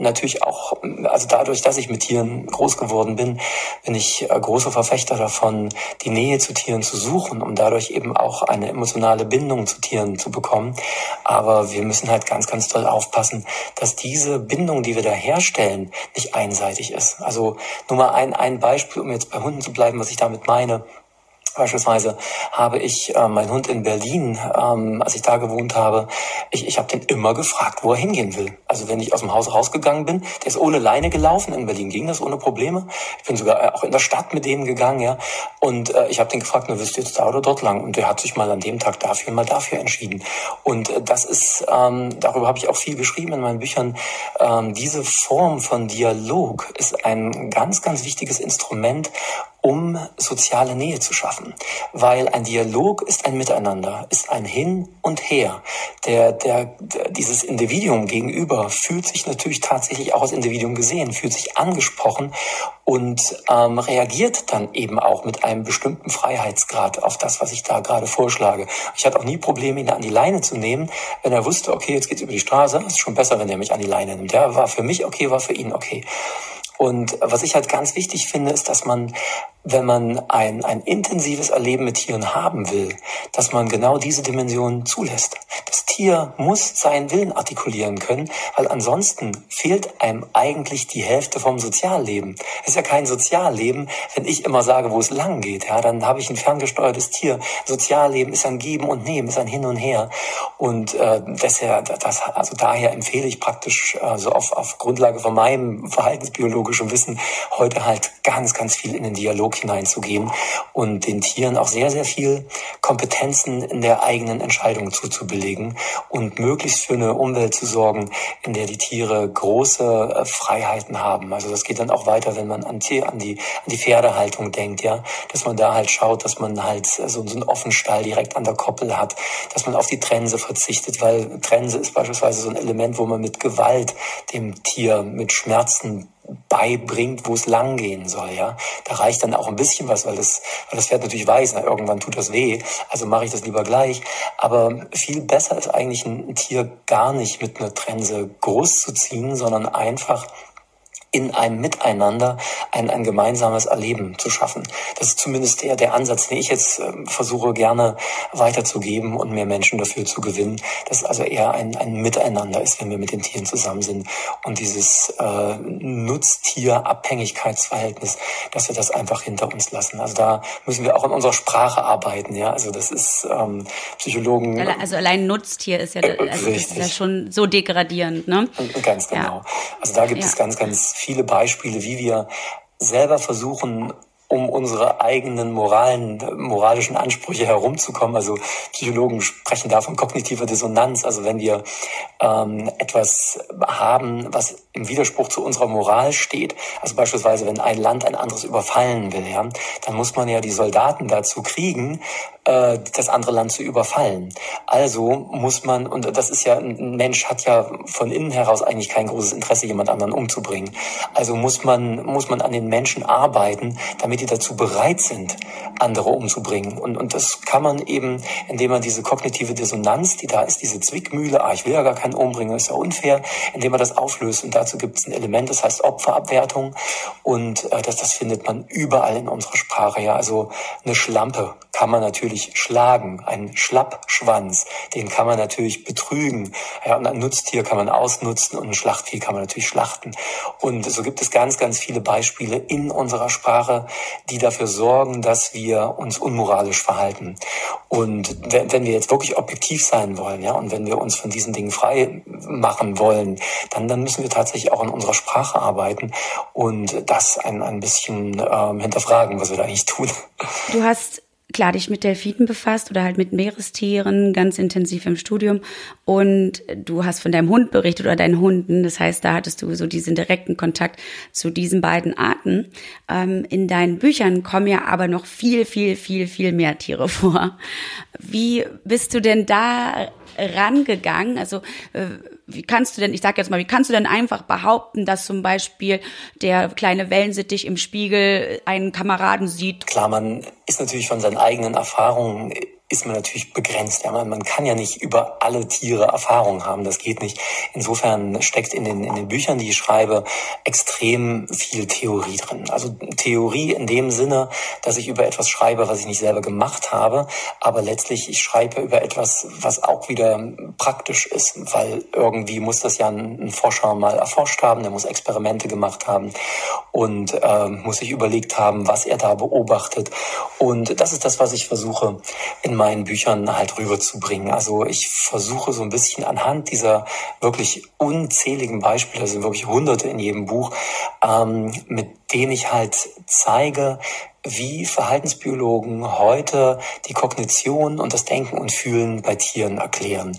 natürlich auch, also dadurch, dass ich mit Tieren groß geworden bin, bin ich großer Verfechter davon, die Nähe zu Tieren zu suchen, um dadurch eben auch eine emotionale Bindung zu Tieren zu bekommen. Aber wir müssen halt ganz, ganz toll aufpassen, dass diese Bindung, die wir da herstellen, nicht einseitig ist. Also nur mal ein, ein Beispiel, um jetzt bei Hunden zu bleiben, was ich damit meine. Beispielsweise habe ich äh, meinen Hund in Berlin, ähm, als ich da gewohnt habe, ich, ich habe den immer gefragt, wo er hingehen will. Also wenn ich aus dem Haus rausgegangen bin, der ist ohne Leine gelaufen. In Berlin ging das ohne Probleme. Ich bin sogar äh, auch in der Stadt mit dem gegangen, ja. Und äh, ich habe den gefragt, na, willst du jetzt da oder dort lang? Und der hat sich mal an dem Tag dafür, mal dafür entschieden. Und äh, das ist, ähm, darüber habe ich auch viel geschrieben in meinen Büchern. Ähm, diese Form von Dialog ist ein ganz, ganz wichtiges Instrument, um soziale Nähe zu schaffen. Weil ein Dialog ist ein Miteinander, ist ein Hin und Her. Der, der, der, dieses Individuum gegenüber fühlt sich natürlich tatsächlich auch als Individuum gesehen, fühlt sich angesprochen und ähm, reagiert dann eben auch mit einem bestimmten Freiheitsgrad auf das, was ich da gerade vorschlage. Ich hatte auch nie Probleme, ihn an die Leine zu nehmen, wenn er wusste, okay, jetzt geht's über die Straße, ist schon besser, wenn er mich an die Leine nimmt. Der war für mich okay, war für ihn okay. Und was ich halt ganz wichtig finde, ist, dass man wenn man ein, ein intensives Erleben mit Tieren haben will, dass man genau diese Dimension zulässt. Das Tier muss seinen Willen artikulieren können, weil ansonsten fehlt einem eigentlich die Hälfte vom Sozialleben. Es ist ja kein Sozialleben, wenn ich immer sage, wo es lang geht. Ja, dann habe ich ein ferngesteuertes Tier. Sozialleben ist ein Geben und Nehmen, ist ein Hin und Her. Und äh, deshalb, das, also daher empfehle ich praktisch also auf, auf Grundlage von meinem verhaltensbiologischen Wissen heute halt ganz, ganz viel in den Dialog hineinzugehen und den Tieren auch sehr, sehr viel Kompetenzen in der eigenen Entscheidung zuzubelegen und möglichst für eine Umwelt zu sorgen, in der die Tiere große äh, Freiheiten haben. Also das geht dann auch weiter, wenn man an, die, an die, Pferdehaltung denkt, ja, dass man da halt schaut, dass man halt so, so einen Offenstall direkt an der Koppel hat, dass man auf die Trense verzichtet, weil Trense ist beispielsweise so ein Element, wo man mit Gewalt dem Tier mit Schmerzen beibringt, wo es lang gehen soll, ja. Da reicht dann auch ein bisschen was, weil das, weil das Pferd natürlich weiß, na, irgendwann tut das weh, also mache ich das lieber gleich. Aber viel besser ist eigentlich ein Tier gar nicht mit einer Trense groß zu ziehen, sondern einfach in einem Miteinander ein, ein gemeinsames Erleben zu schaffen. Das ist zumindest der, der Ansatz, den ich jetzt äh, versuche gerne weiterzugeben und mehr Menschen dafür zu gewinnen, dass also eher ein, ein Miteinander ist, wenn wir mit den Tieren zusammen sind und dieses äh, Nutztier-Abhängigkeitsverhältnis, dass wir das einfach hinter uns lassen. Also da müssen wir auch in unserer Sprache arbeiten. Ja, also das ist ähm, Psychologen. Also allein Nutztier ist ja, also das ist ja schon so degradierend, ne? Ganz genau. Ja. Also da gibt ja. es ganz, ganz viele Beispiele, wie wir selber versuchen, um unsere eigenen moralen, moralischen Ansprüche herumzukommen. Also Psychologen sprechen da von kognitiver Dissonanz. Also wenn wir ähm, etwas haben, was im Widerspruch zu unserer Moral steht, also beispielsweise wenn ein Land ein anderes überfallen will, ja, dann muss man ja die Soldaten dazu kriegen, äh, das andere Land zu überfallen. Also muss man, und das ist ja, ein Mensch hat ja von innen heraus eigentlich kein großes Interesse, jemand anderen umzubringen. Also muss man, muss man an den Menschen arbeiten, damit die dazu bereit sind, andere umzubringen. Und, und das kann man eben, indem man diese kognitive Dissonanz, die da ist, diese Zwickmühle, ah, ich will ja gar keinen umbringen, ist ja unfair, indem man das auflöst. Und dazu gibt es ein Element, das heißt Opferabwertung. Und äh, das, das findet man überall in unserer Sprache. Ja, also eine Schlampe kann man natürlich schlagen. Ein Schlappschwanz, den kann man natürlich betrügen. Ja, und ein Nutztier kann man ausnutzen und ein Schlachtvieh kann man natürlich schlachten. Und so gibt es ganz, ganz viele Beispiele in unserer Sprache, die dafür sorgen, dass wir uns unmoralisch verhalten. Und wenn wir jetzt wirklich objektiv sein wollen, ja, und wenn wir uns von diesen Dingen frei machen wollen, dann, dann müssen wir tatsächlich auch in unserer Sprache arbeiten und das ein, ein bisschen ähm, hinterfragen, was wir da eigentlich tun. Du hast klar dich mit Delfinen befasst oder halt mit Meerestieren ganz intensiv im Studium und du hast von deinem Hund berichtet oder deinen Hunden. Das heißt, da hattest du so diesen direkten Kontakt zu diesen beiden Arten. Ähm, in deinen Büchern kommen ja aber noch viel, viel, viel, viel mehr Tiere vor. Wie bist du denn da rangegangen? Also äh, wie kannst du denn, ich sag jetzt mal, wie kannst du denn einfach behaupten, dass zum Beispiel der kleine Wellensittich im Spiegel einen Kameraden sieht? Klar, man ist natürlich von seinen eigenen Erfahrungen ist man natürlich begrenzt. Ja, man, man kann ja nicht über alle Tiere Erfahrung haben. Das geht nicht. Insofern steckt in den, in den Büchern, die ich schreibe, extrem viel Theorie drin. Also Theorie in dem Sinne, dass ich über etwas schreibe, was ich nicht selber gemacht habe, aber letztlich ich schreibe über etwas, was auch wieder praktisch ist, weil irgendwie muss das ja ein, ein Forscher mal erforscht haben, der muss Experimente gemacht haben und äh, muss sich überlegt haben, was er da beobachtet. Und das ist das, was ich versuche in meinen Büchern halt rüberzubringen. Also ich versuche so ein bisschen anhand dieser wirklich unzähligen Beispiele, sind wirklich hunderte in jedem Buch, ähm, mit denen ich halt zeige, wie Verhaltensbiologen heute die Kognition und das Denken und Fühlen bei Tieren erklären.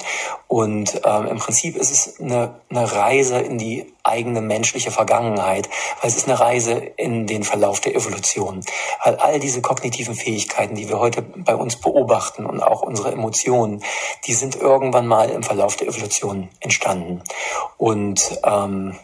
Und ähm, im Prinzip ist es eine, eine Reise in die eigene menschliche Vergangenheit, weil es ist eine Reise in den Verlauf der Evolution. Weil all diese kognitiven Fähigkeiten, die wir heute bei uns beobachten und auch unsere Emotionen, die sind irgendwann mal im Verlauf der Evolution entstanden. Und ähm,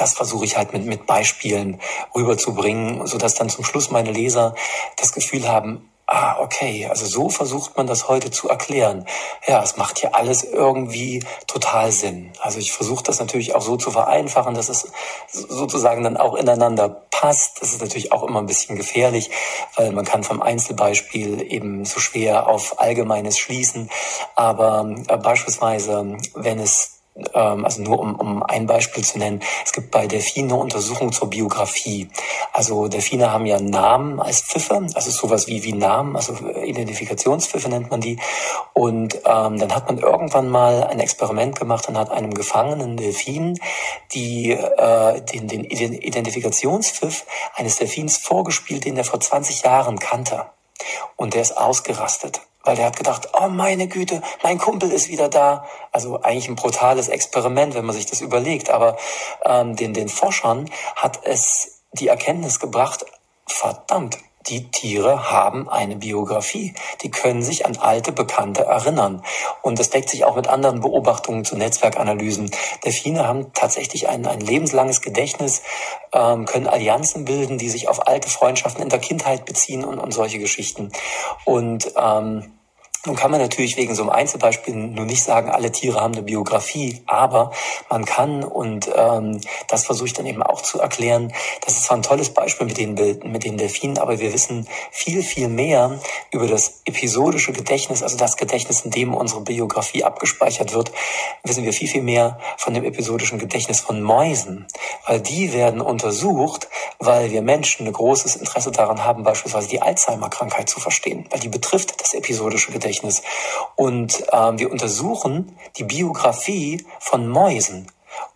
das versuche ich halt mit, mit Beispielen rüberzubringen, sodass dann zum Schluss meine Leser das Gefühl haben, ah, okay, also so versucht man das heute zu erklären. Ja, es macht ja alles irgendwie total Sinn. Also ich versuche das natürlich auch so zu vereinfachen, dass es sozusagen dann auch ineinander passt. Das ist natürlich auch immer ein bisschen gefährlich, weil man kann vom Einzelbeispiel eben so schwer auf Allgemeines schließen. Aber äh, beispielsweise, wenn es also nur um, um ein Beispiel zu nennen, es gibt bei Delfinen eine Untersuchung zur Biografie. Also Delfine haben ja Namen als Pfiffe, also sowas wie, wie Namen, also Identifikationspfiffe nennt man die. Und ähm, dann hat man irgendwann mal ein Experiment gemacht und hat einem gefangenen Delfin die, äh, den, den Identifikationspfiff eines Delfins vorgespielt, den er vor 20 Jahren kannte. Und der ist ausgerastet weil der hat gedacht, oh meine Güte, mein Kumpel ist wieder da. Also eigentlich ein brutales Experiment, wenn man sich das überlegt. Aber ähm, den, den Forschern hat es die Erkenntnis gebracht, verdammt, die Tiere haben eine Biografie. Die können sich an alte Bekannte erinnern. Und das deckt sich auch mit anderen Beobachtungen zu Netzwerkanalysen. Delfine haben tatsächlich ein, ein lebenslanges Gedächtnis, ähm, können Allianzen bilden, die sich auf alte Freundschaften in der Kindheit beziehen und, und solche Geschichten. Und ähm, nun kann man natürlich wegen so einem Einzelbeispiel nur nicht sagen, alle Tiere haben eine Biografie, aber man kann, und ähm, das versuche ich dann eben auch zu erklären, das ist zwar ein tolles Beispiel mit den, mit den Delfinen, aber wir wissen viel, viel mehr über das episodische Gedächtnis, also das Gedächtnis, in dem unsere Biografie abgespeichert wird, wissen wir viel, viel mehr von dem episodischen Gedächtnis von Mäusen, weil die werden untersucht, weil wir Menschen ein großes Interesse daran haben, beispielsweise die Alzheimer-Krankheit zu verstehen, weil die betrifft das episodische Gedächtnis Gedächtnis. Und ähm, wir untersuchen die Biografie von Mäusen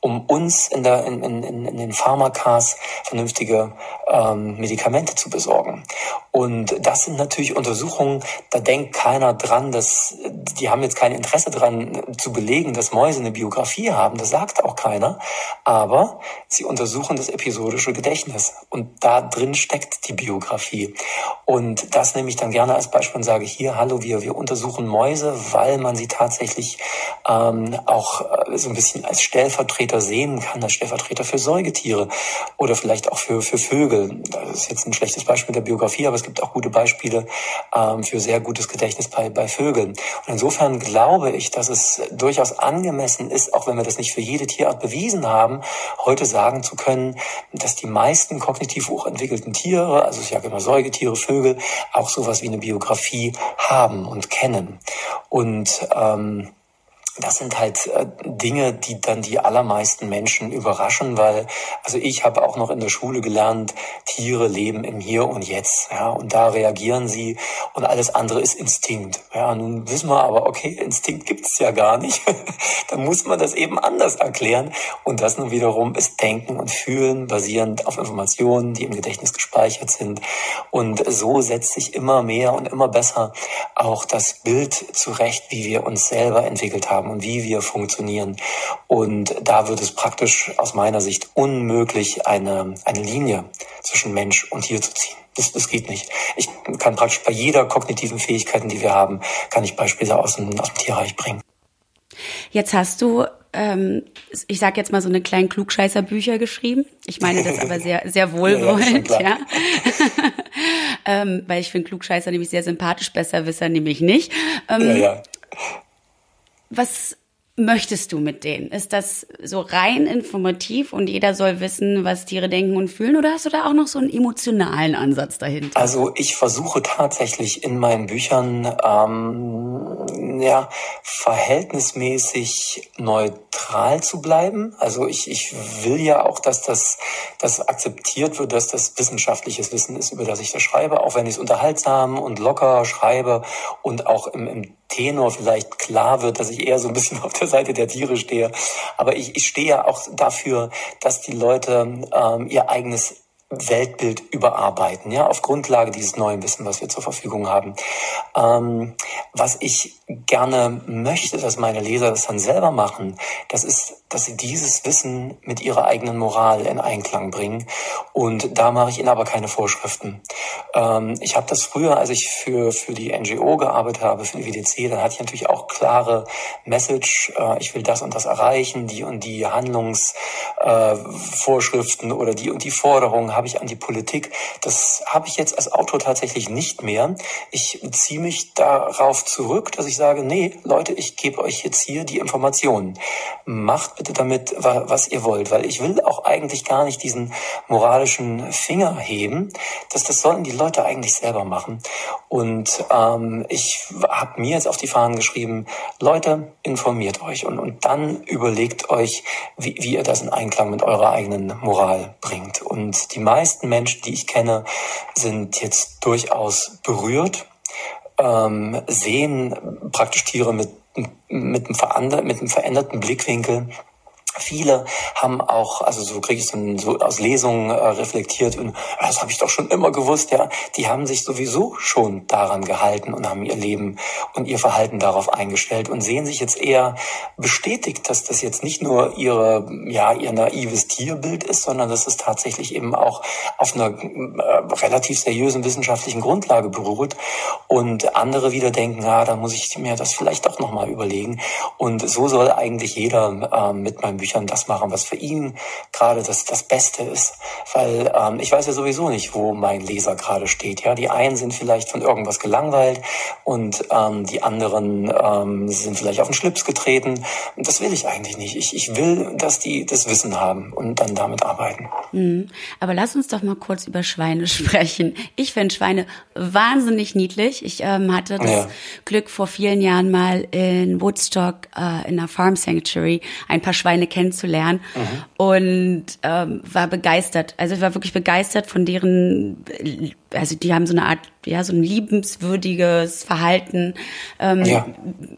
um uns in, der, in, in, in den Pharmakas vernünftige ähm, Medikamente zu besorgen. Und das sind natürlich Untersuchungen, da denkt keiner dran, dass die haben jetzt kein Interesse dran zu belegen, dass Mäuse eine Biografie haben. Das sagt auch keiner. Aber sie untersuchen das episodische Gedächtnis und da drin steckt die Biografie. Und das nehme ich dann gerne als Beispiel und sage hier, hallo, wir, wir untersuchen Mäuse, weil man sie tatsächlich ähm, auch äh, so ein bisschen als Stellvertreter sehen kann, als Stellvertreter für Säugetiere oder vielleicht auch für, für Vögel. Das ist jetzt ein schlechtes Beispiel der Biografie, aber es gibt auch gute Beispiele ähm, für sehr gutes Gedächtnis bei, bei Vögeln. Und insofern glaube ich, dass es durchaus angemessen ist, auch wenn wir das nicht für jede Tierart bewiesen haben, heute sagen zu können, dass die meisten kognitiv hochentwickelten Tiere, also ich sage immer Säugetiere, Vögel, auch sowas wie eine Biografie haben und kennen. Und ähm, das sind halt äh, Dinge, die dann die allermeisten Menschen überraschen, weil also ich habe auch noch in der Schule gelernt, Tiere leben im Hier und Jetzt, ja, und da reagieren sie und alles andere ist Instinkt. Ja, nun wissen wir aber, okay, Instinkt gibt's ja gar nicht. dann muss man das eben anders erklären und das nun wiederum ist Denken und Fühlen basierend auf Informationen, die im Gedächtnis gespeichert sind und so setzt sich immer mehr und immer besser auch das Bild zurecht, wie wir uns selber entwickelt haben haben und wie wir funktionieren. Und da wird es praktisch aus meiner Sicht unmöglich, eine, eine Linie zwischen Mensch und Tier zu ziehen. Das, das geht nicht. Ich kann praktisch bei jeder kognitiven Fähigkeit, die wir haben, kann ich Beispiele aus dem, aus dem Tierreich bringen. Jetzt hast du, ähm, ich sag jetzt mal so eine kleinen Klugscheißer-Bücher geschrieben. Ich meine das aber sehr, sehr wohlwollend, ja. ja. ähm, weil ich finde Klugscheißer nämlich sehr sympathisch, besser Wisser nämlich nicht. Ähm, ja, ja. Was möchtest du mit denen? Ist das so rein informativ und jeder soll wissen, was Tiere denken und fühlen oder hast du da auch noch so einen emotionalen Ansatz dahinter? Also ich versuche tatsächlich in meinen Büchern ähm, ja verhältnismäßig neutral zu bleiben. Also ich, ich will ja auch, dass das dass akzeptiert wird, dass das wissenschaftliches Wissen ist, über das ich da schreibe, auch wenn ich es unterhaltsam und locker schreibe und auch im, im Tenor vielleicht klar wird, dass ich eher so ein bisschen auf der Seite der Tiere stehe. Aber ich, ich stehe ja auch dafür, dass die Leute ähm, ihr eigenes Weltbild überarbeiten, ja, auf Grundlage dieses neuen Wissen, was wir zur Verfügung haben. Ähm, Was ich gerne möchte, dass meine Leser das dann selber machen, das ist, dass sie dieses Wissen mit ihrer eigenen Moral in Einklang bringen. Und da mache ich ihnen aber keine Vorschriften. Ähm, ich habe das früher, als ich für, für die NGO gearbeitet habe, für die WDC, dann hatte ich natürlich auch klare Message, äh, ich will das und das erreichen, die und die Handlungsvorschriften äh, oder die und die Forderungen habe ich an die Politik. Das habe ich jetzt als Autor tatsächlich nicht mehr. Ich ziehe mich darauf zurück, dass ich sage, nee, Leute, ich gebe euch jetzt hier die Informationen. Macht bitte damit, was ihr wollt, weil ich will auch eigentlich gar nicht diesen moralischen Finger heben. Das, das sollten die Leute eigentlich selber machen. Und ähm, ich habe mir jetzt auf die Fahnen geschrieben, Leute, informiert euch und, und dann überlegt euch, wie, wie ihr das in Einklang mit eurer eigenen Moral bringt. Und die meisten Menschen, die ich kenne, sind jetzt durchaus berührt, ähm, sehen praktisch Tiere mit mit einem, mit einem veränderten Blickwinkel Viele haben auch, also so kriege ich es so aus Lesungen äh, reflektiert und ah, das habe ich doch schon immer gewusst, ja. Die haben sich sowieso schon daran gehalten und haben ihr Leben und ihr Verhalten darauf eingestellt und sehen sich jetzt eher bestätigt, dass das jetzt nicht nur ihre, ja, ihr naives Tierbild ist, sondern dass es tatsächlich eben auch auf einer äh, relativ seriösen wissenschaftlichen Grundlage beruht. Und andere wieder denken, ja, da muss ich mir das vielleicht auch nochmal überlegen. Und so soll eigentlich jeder äh, mit meinem Büchern das machen, was für ihn gerade das, das Beste ist. Weil ähm, ich weiß ja sowieso nicht, wo mein Leser gerade steht. Ja, Die einen sind vielleicht von irgendwas gelangweilt und ähm, die anderen ähm, sind vielleicht auf den Schlips getreten. Und das will ich eigentlich nicht. Ich, ich will, dass die das Wissen haben und dann damit arbeiten. Mhm. Aber lass uns doch mal kurz über Schweine sprechen. Ich finde Schweine wahnsinnig niedlich. Ich ähm, hatte das ja. Glück, vor vielen Jahren mal in Woodstock äh, in einer Farm Sanctuary ein paar Schweine kennenzulernen mhm. und ähm, war begeistert. Also ich war wirklich begeistert von deren, also die haben so eine Art, ja, so ein liebenswürdiges Verhalten. Ähm, ja.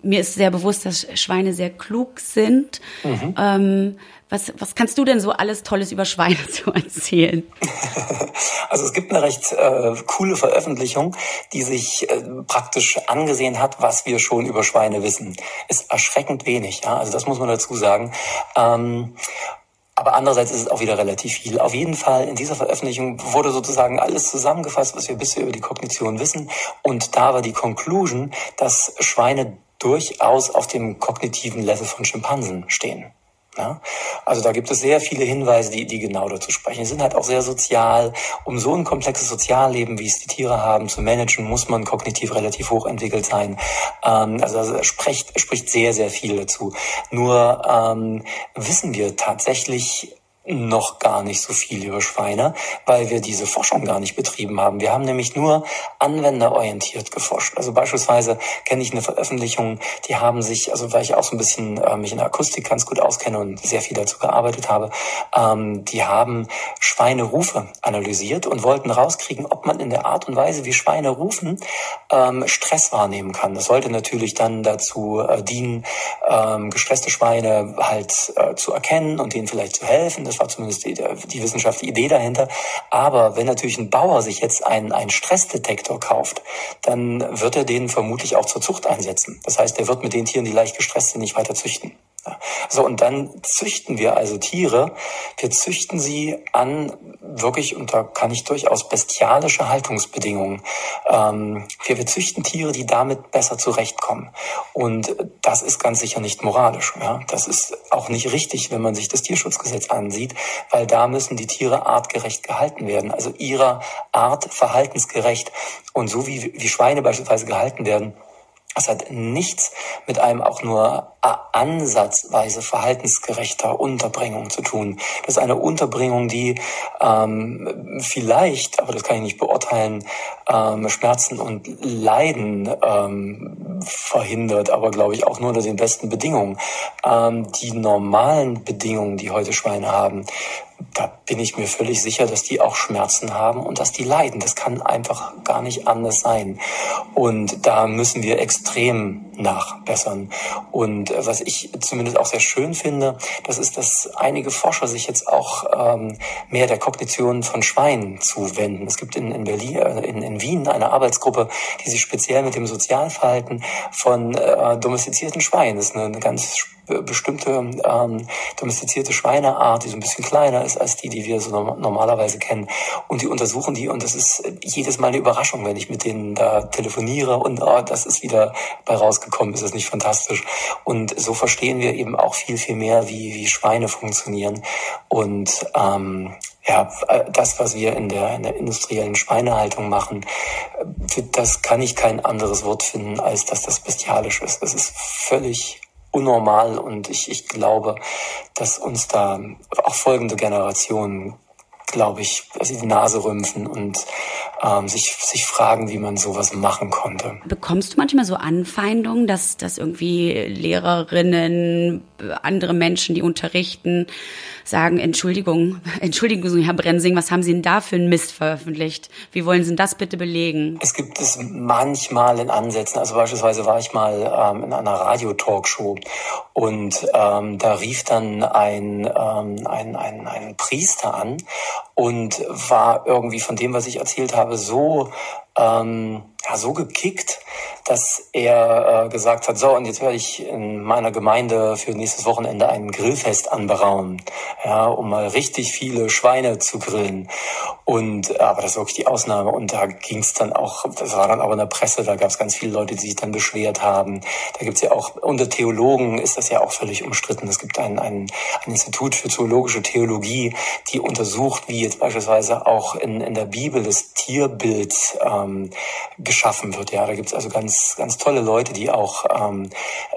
Mir ist sehr bewusst, dass Schweine sehr klug sind. Mhm. Ähm, was, was kannst du denn so alles Tolles über Schweine zu erzählen? Also es gibt eine recht äh, coole Veröffentlichung, die sich äh, praktisch angesehen hat, was wir schon über Schweine wissen. Ist erschreckend wenig, ja. Also das muss man dazu sagen. Ähm, aber andererseits ist es auch wieder relativ viel. Auf jeden Fall in dieser Veröffentlichung wurde sozusagen alles zusammengefasst, was wir bisher über die Kognition wissen. Und da war die Conclusion, dass Schweine durchaus auf dem kognitiven Level von Schimpansen stehen. Ja? Also da gibt es sehr viele Hinweise, die, die genau dazu sprechen. Die sind halt auch sehr sozial. Um so ein komplexes Sozialleben, wie es die Tiere haben, zu managen, muss man kognitiv relativ hoch entwickelt sein. Ähm, also das spricht, spricht sehr, sehr viel dazu. Nur ähm, wissen wir tatsächlich noch gar nicht so viel über Schweine, weil wir diese Forschung gar nicht betrieben haben. Wir haben nämlich nur anwenderorientiert geforscht. Also beispielsweise kenne ich eine Veröffentlichung, die haben sich, also weil ich auch so ein bisschen äh, mich in der Akustik ganz gut auskenne und sehr viel dazu gearbeitet habe, ähm, die haben Schweinerufe analysiert und wollten rauskriegen, ob man in der Art und Weise, wie Schweine rufen, ähm, Stress wahrnehmen kann. Das sollte natürlich dann dazu äh, dienen, ähm, gestresste Schweine halt äh, zu erkennen und denen vielleicht zu helfen. Das das war zumindest die, die wissenschaftliche Idee dahinter. Aber wenn natürlich ein Bauer sich jetzt einen, einen Stressdetektor kauft, dann wird er den vermutlich auch zur Zucht einsetzen. Das heißt, er wird mit den Tieren, die leicht gestresst sind, nicht weiter züchten. So, und dann züchten wir also Tiere. Wir züchten sie an wirklich, und da kann ich durchaus bestialische Haltungsbedingungen. Ähm, wir, wir züchten Tiere, die damit besser zurechtkommen. Und das ist ganz sicher nicht moralisch. Ja? Das ist auch nicht richtig, wenn man sich das Tierschutzgesetz ansieht, weil da müssen die Tiere artgerecht gehalten werden, also ihrer Art verhaltensgerecht. Und so wie, wie Schweine beispielsweise gehalten werden, das hat nichts mit einem auch nur ansatzweise verhaltensgerechter Unterbringung zu tun. Das ist eine Unterbringung, die ähm, vielleicht, aber das kann ich nicht beurteilen, ähm, Schmerzen und Leiden ähm, verhindert, aber glaube ich auch nur unter den besten Bedingungen. Ähm, die normalen Bedingungen, die heute Schweine haben, da bin ich mir völlig sicher, dass die auch Schmerzen haben und dass die leiden. Das kann einfach gar nicht anders sein. Und da müssen wir extrem nachbessern. Und äh, was ich zumindest auch sehr schön finde, das ist, dass einige Forscher sich jetzt auch ähm, mehr der Kognition von Schweinen zuwenden. Es gibt in, in Berlin, äh, in, in Wien eine Arbeitsgruppe, die sich speziell mit dem Sozialverhalten von äh, domestizierten Schweinen, das ist eine, eine ganz bestimmte ähm, domestizierte Schweineart, die so ein bisschen kleiner ist als die, die wir so normalerweise kennen. Und die untersuchen die und das ist jedes Mal eine Überraschung, wenn ich mit denen da telefoniere und oh, das ist wieder bei rausgekommen, ist das nicht fantastisch. Und so verstehen wir eben auch viel, viel mehr, wie, wie Schweine funktionieren. Und ähm, ja, das, was wir in der, in der industriellen Schweinehaltung machen, für das kann ich kein anderes Wort finden, als dass das bestialisch ist. Es ist völlig unnormal. Und ich, ich glaube, dass uns da auch folgende Generationen glaube ich, sie die Nase rümpfen und ähm, sich, sich fragen, wie man sowas machen konnte. Bekommst du manchmal so Anfeindungen, dass, dass irgendwie Lehrerinnen, andere Menschen, die unterrichten, sagen, Entschuldigung, Entschuldigung, Herr Brensing, was haben Sie denn da für einen Mist veröffentlicht? Wie wollen Sie denn das bitte belegen? Es gibt es manchmal in Ansätzen. Also beispielsweise war ich mal ähm, in einer Radio-Talkshow und ähm, da rief dann ein, ähm, ein, ein, ein Priester an und war irgendwie von dem, was ich erzählt habe, so ähm, ja, so gekickt, dass er äh, gesagt hat, so, und jetzt werde ich in meiner Gemeinde für nächstes Wochenende ein Grillfest anberaumen, ja, um mal richtig viele Schweine zu grillen. Und aber das ist wirklich die Ausnahme. Und da ging es dann auch, das war dann aber in der Presse, da gab es ganz viele Leute, die sich dann beschwert haben. Da gibt's ja auch, unter Theologen ist das ja auch völlig umstritten. Es gibt ein, ein, ein Institut für zoologische Theologie, die untersucht, wie jetzt beispielsweise auch in, in der Bibel das Tierbild ähm, geschaffen wird. Ja, da gibt's also ganz, ganz tolle Leute, die auch ähm,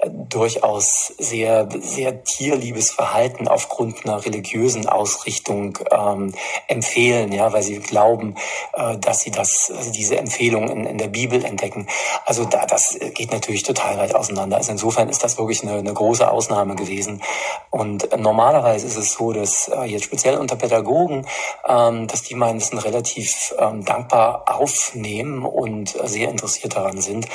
durchaus sehr, sehr tierliebes Verhalten aufgrund einer religiösen Ausrichtung ähm, empfehlen, ja, weil sie glauben, äh, dass sie das, also diese Empfehlung in, in der Bibel entdecken. Also da, das geht natürlich total weit auseinander. Also insofern ist das wirklich eine, eine große Ausnahme gewesen. Und normalerweise ist es so, dass äh, jetzt speziell unter Pädagogen, ähm, dass die meinen Wissen relativ ähm, dankbar aufnehmen und sehr interessiert daran sind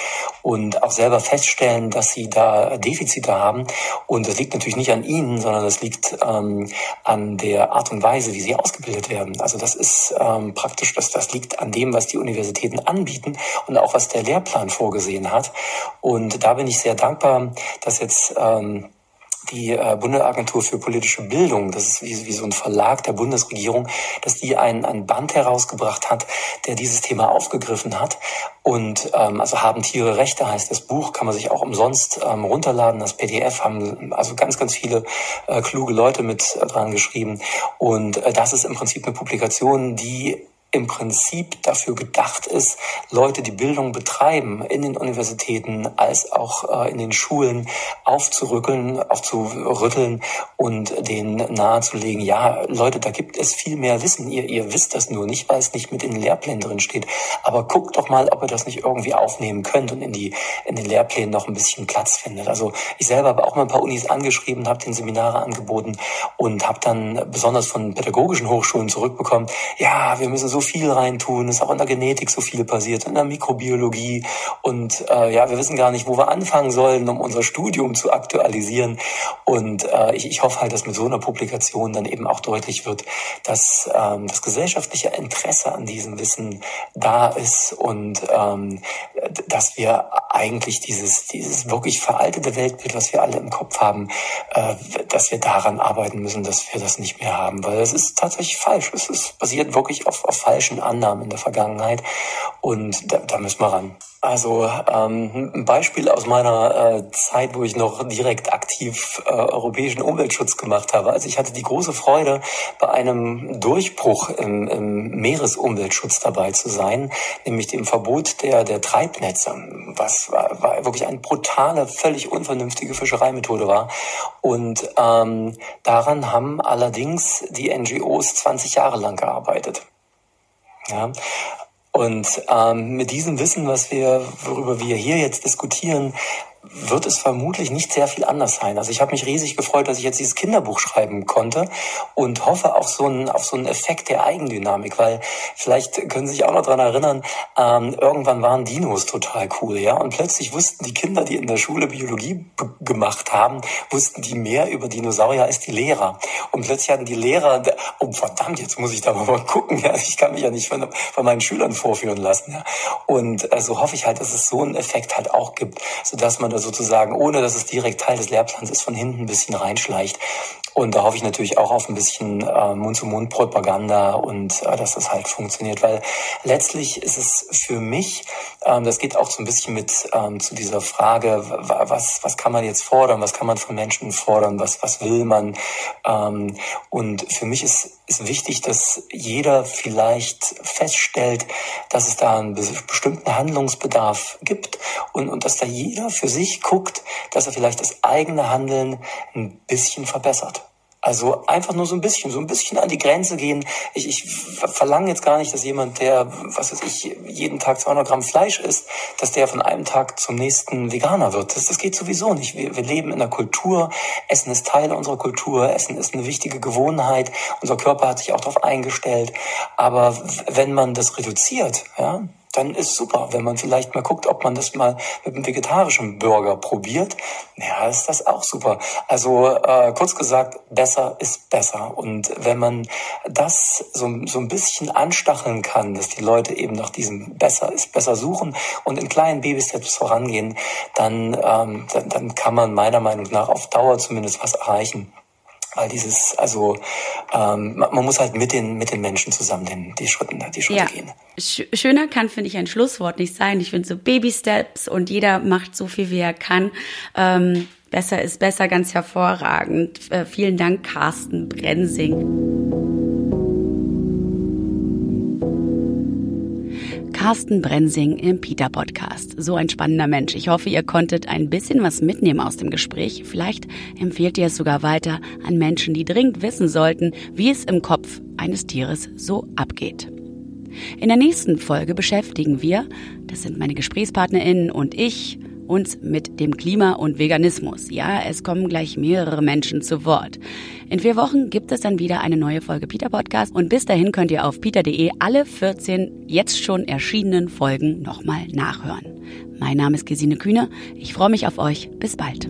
und auch selber feststellen, dass sie da Defizite haben. Und das liegt natürlich nicht an ihnen, sondern das liegt ähm, an der Art und Weise, wie sie ausgebildet werden. Also das ist ähm, praktisch, dass das liegt an dem, was die Universitäten anbieten und auch was der Lehrplan vorgesehen hat. Und da bin ich sehr dankbar, dass jetzt ähm, die äh, Bundesagentur für politische Bildung, das ist wie, wie so ein Verlag der Bundesregierung, dass die ein, ein Band herausgebracht hat, der dieses Thema aufgegriffen hat. Und ähm, also haben Tiere Rechte heißt das Buch, kann man sich auch umsonst ähm, runterladen. Das PDF haben also ganz, ganz viele äh, kluge Leute mit dran geschrieben. Und äh, das ist im Prinzip eine Publikation, die im Prinzip dafür gedacht ist, Leute, die Bildung betreiben, in den Universitäten als auch äh, in den Schulen aufzurückeln, aufzurütteln und denen nahezulegen, ja, Leute, da gibt es viel mehr Wissen. Ihr, ihr wisst das nur nicht, weil es nicht mit in den Lehrplänen drin steht. Aber guckt doch mal, ob ihr das nicht irgendwie aufnehmen könnt und in die, in den Lehrplänen noch ein bisschen Platz findet. Also ich selber habe auch mal ein paar Unis angeschrieben, habe den Seminare angeboten und habe dann besonders von pädagogischen Hochschulen zurückbekommen, ja, wir müssen so viel reintun, ist auch in der Genetik so viel passiert, in der Mikrobiologie und äh, ja, wir wissen gar nicht, wo wir anfangen sollen, um unser Studium zu aktualisieren. Und äh, ich, ich hoffe halt, dass mit so einer Publikation dann eben auch deutlich wird, dass ähm, das gesellschaftliche Interesse an diesem Wissen da ist und ähm, dass wir eigentlich dieses, dieses wirklich veraltete Weltbild, was wir alle im Kopf haben, äh, dass wir daran arbeiten müssen, dass wir das nicht mehr haben, weil es ist tatsächlich falsch. Es ist basiert wirklich auf, auf falschen Annahmen in der Vergangenheit und da, da müssen wir ran. Also ähm, ein Beispiel aus meiner äh, Zeit, wo ich noch direkt aktiv äh, europäischen Umweltschutz gemacht habe. Also ich hatte die große Freude, bei einem Durchbruch im, im Meeresumweltschutz dabei zu sein, nämlich dem Verbot der, der Treibnetze, was war, war wirklich eine brutale, völlig unvernünftige Fischereimethode war. Und ähm, daran haben allerdings die NGOs 20 Jahre lang gearbeitet. Ja, und ähm, mit diesem Wissen, was wir, worüber wir hier jetzt diskutieren, wird es vermutlich nicht sehr viel anders sein. Also ich habe mich riesig gefreut, dass ich jetzt dieses Kinderbuch schreiben konnte und hoffe auf so einen, auf so einen Effekt der Eigendynamik, weil vielleicht können Sie sich auch noch dran erinnern, ähm, irgendwann waren Dinos total cool, ja, und plötzlich wussten die Kinder, die in der Schule Biologie gemacht haben, wussten die mehr über Dinosaurier als die Lehrer. Und plötzlich hatten die Lehrer, oh verdammt, jetzt muss ich da mal gucken, ja, ich kann mich ja nicht von, von meinen Schülern vorführen lassen, ja. Und äh, so hoffe ich halt, dass es so einen Effekt halt auch gibt, sodass man sozusagen, ohne dass es direkt Teil des Lehrplans ist, von hinten ein bisschen reinschleicht. Und da hoffe ich natürlich auch auf ein bisschen äh, Mund-zu-Mund-Propaganda und äh, dass das halt funktioniert, weil letztlich ist es für mich, ähm, das geht auch so ein bisschen mit ähm, zu dieser Frage, was, was kann man jetzt fordern, was kann man von Menschen fordern, was, was will man. Ähm, und für mich ist, ist wichtig, dass jeder vielleicht feststellt, dass es da einen bestimmten Handlungsbedarf gibt und, und dass da jeder für sich guckt, dass er vielleicht das eigene Handeln ein bisschen verbessert. Also einfach nur so ein bisschen, so ein bisschen an die Grenze gehen. Ich, ich verlange jetzt gar nicht, dass jemand, der, was weiß ich, jeden Tag 200 Gramm Fleisch isst, dass der von einem Tag zum nächsten Veganer wird. Das, das geht sowieso nicht. Wir, wir leben in einer Kultur. Essen ist Teil unserer Kultur. Essen ist eine wichtige Gewohnheit. Unser Körper hat sich auch darauf eingestellt. Aber wenn man das reduziert, ja, dann ist super. Wenn man vielleicht mal guckt, ob man das mal mit einem vegetarischen Burger probiert, ja, ist das auch super. Also äh, kurz gesagt, besser ist besser. Und wenn man das so, so ein bisschen anstacheln kann, dass die Leute eben nach diesem besser ist besser suchen und in kleinen Babysteps vorangehen, dann, ähm, dann, dann kann man meiner Meinung nach auf Dauer zumindest was erreichen. Weil dieses, also ähm, man muss halt mit den, mit den Menschen zusammen den, die Schritte, die Schritte ja. gehen. Schöner kann, finde ich, ein Schlusswort nicht sein. Ich finde so Baby-Steps und jeder macht so viel, wie er kann. Ähm, besser ist besser, ganz hervorragend. Äh, vielen Dank, Carsten Brensing. Carsten Brensing im Peter Podcast. So ein spannender Mensch. Ich hoffe, ihr konntet ein bisschen was mitnehmen aus dem Gespräch. Vielleicht empfehlt ihr es sogar weiter an Menschen, die dringend wissen sollten, wie es im Kopf eines Tieres so abgeht. In der nächsten Folge beschäftigen wir, das sind meine GesprächspartnerInnen und ich, uns mit dem Klima und Veganismus. Ja, es kommen gleich mehrere Menschen zu Wort. In vier Wochen gibt es dann wieder eine neue Folge Peter Podcast und bis dahin könnt ihr auf peter.de alle 14 jetzt schon erschienenen Folgen nochmal nachhören. Mein Name ist Gesine Kühne. Ich freue mich auf euch. Bis bald.